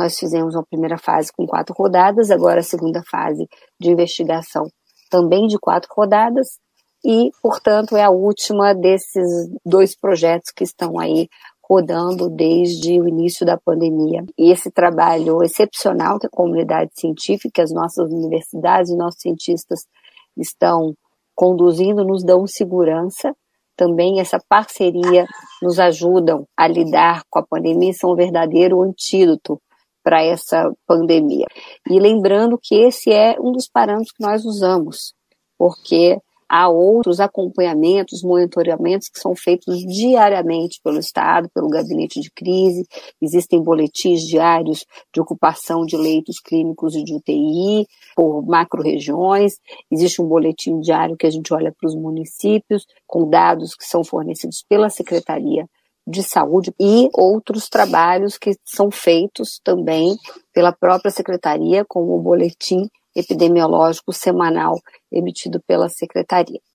nós fizemos uma primeira fase com quatro rodadas, agora a segunda fase de investigação também de quatro rodadas, e, portanto, é a última desses dois projetos que estão aí rodando desde o início da pandemia. E esse trabalho excepcional que a comunidade científica, as nossas universidades, os nossos cientistas estão conduzindo, nos dão segurança. Também essa parceria nos ajudam a lidar com a pandemia, são um verdadeiro antídoto para essa pandemia. E lembrando que esse é um dos parâmetros que nós usamos, porque há outros acompanhamentos, monitoramentos que são feitos diariamente pelo Estado, pelo gabinete de crise, existem boletins diários de ocupação de leitos clínicos e de UTI por macro-regiões, existe um boletim diário que a gente olha para os municípios, com dados que são fornecidos pela Secretaria de saúde e outros trabalhos que são feitos também pela própria secretaria, como o boletim epidemiológico semanal emitido pela secretaria.